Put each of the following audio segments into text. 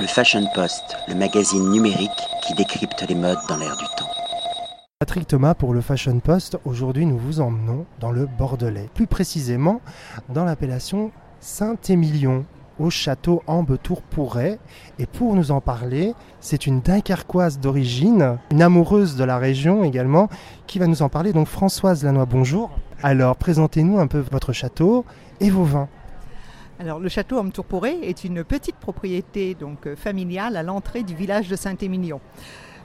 Le Fashion Post, le magazine numérique qui décrypte les modes dans l'air du temps. Patrick Thomas pour le Fashion Post. Aujourd'hui, nous vous emmenons dans le Bordelais, plus précisément dans l'appellation Saint-Émilion, au château Ambetour-Pourret. Et pour nous en parler, c'est une Dunkerquoise d'origine, une amoureuse de la région également, qui va nous en parler. Donc Françoise Lannoy, bonjour. Alors, présentez-nous un peu votre château et vos vins. Alors, le château Ambetour-Pourret est une petite propriété donc euh, familiale à l'entrée du village de Saint-Émilion.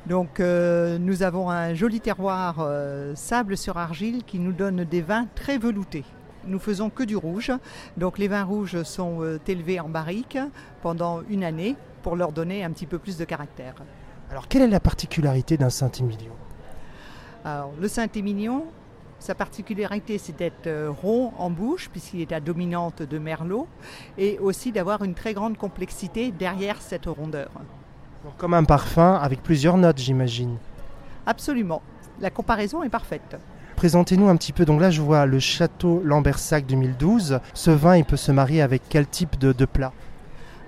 Donc euh, nous avons un joli terroir euh, sable sur argile qui nous donne des vins très veloutés. Nous faisons que du rouge, donc les vins rouges sont euh, élevés en barrique pendant une année pour leur donner un petit peu plus de caractère. Alors, quelle est la particularité d'un Saint-Émilion? Alors, le Saint-Émilion, sa particularité c'est d'être euh, rond en bouche puisqu'il est à dominante de merlot et aussi d'avoir une très grande complexité derrière cette rondeur. Comme un parfum avec plusieurs notes, j'imagine. Absolument, la comparaison est parfaite. Présentez-nous un petit peu. Donc là, je vois le château Lambersac 2012. Ce vin, il peut se marier avec quel type de, de plat?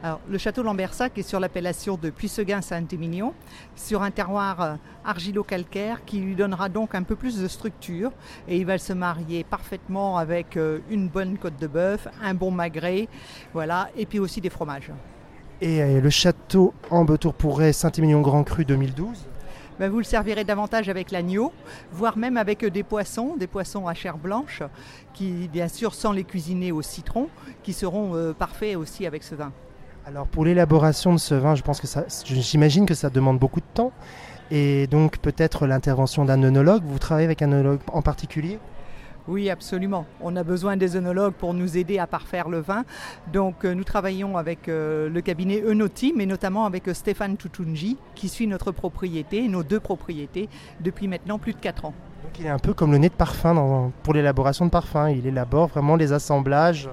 Alors, le château Lambersac est sur l'appellation de Puisseguin-Saint-Émilion, sur un terroir euh, argilo-calcaire qui lui donnera donc un peu plus de structure et il va se marier parfaitement avec euh, une bonne côte de bœuf, un bon magret, voilà, et puis aussi des fromages. Et euh, le château Ambetour-Pourret Saint-Émilion Grand Cru 2012 Ben, vous le servirez davantage avec l'agneau, voire même avec des poissons, des poissons à chair blanche, qui bien sûr sans les cuisiner au citron, qui seront parfaits aussi avec ce vin. Alors pour l'élaboration de ce vin, je pense que ça, j'imagine que ça demande beaucoup de temps et donc peut-être l'intervention d'un œnologue. Vous travaillez avec un œnologue en particulier? Oui, absolument. On a besoin des œnologues pour nous aider à parfaire le vin. Donc euh, nous travaillons avec euh, le cabinet Eunotti, mais notamment avec euh, Stéphane Tutunji, qui suit notre propriété, nos deux propriétés, depuis maintenant plus de 4 ans. Donc il est un peu comme le nez de parfum dans- pour l'élaboration de parfums. Il élabore vraiment les assemblages.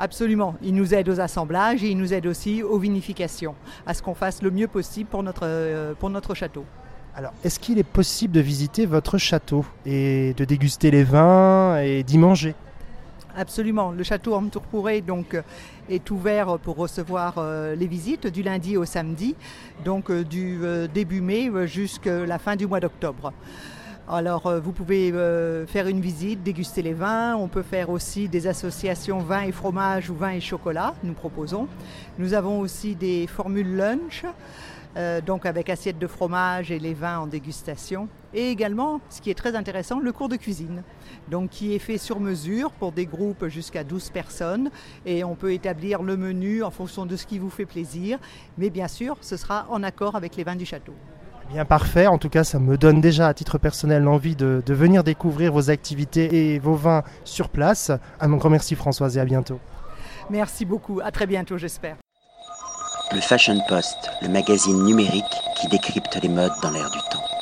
Absolument. Il nous aide aux assemblages et il nous aide aussi aux vinifications, à ce qu'on fasse le mieux possible pour notre, euh, pour notre château. Alors est-ce qu'il est possible de visiter votre château et de déguster les vins et d'y manger? Absolument. Le château Amtourpouré donc euh, est ouvert pour recevoir euh, les visites du lundi au samedi, donc euh, du euh, début mai jusqu'à la fin du mois d'octobre. Alors euh, vous pouvez euh, faire une visite, déguster les vins. On peut faire aussi des associations vin et fromage ou vin et chocolat, nous proposons. Nous avons aussi des formules lunch, euh, donc avec assiette de fromage et les vins en dégustation. Et également, ce qui est très intéressant, le cours de cuisine donc qui est fait sur mesure pour des groupes jusqu'à 12 personnes et on peut établir le menu en fonction de ce qui vous fait plaisir, mais bien sûr, ce sera en accord avec les vins du château. Bien parfait, en tout cas ça me donne déjà à titre personnel l'envie de, de venir découvrir vos activités et vos vins sur place. Un grand merci Françoise et à bientôt. Merci beaucoup, à très bientôt j'espère. Le Fashion Post, le magazine numérique qui décrypte les modes dans l'air du temps.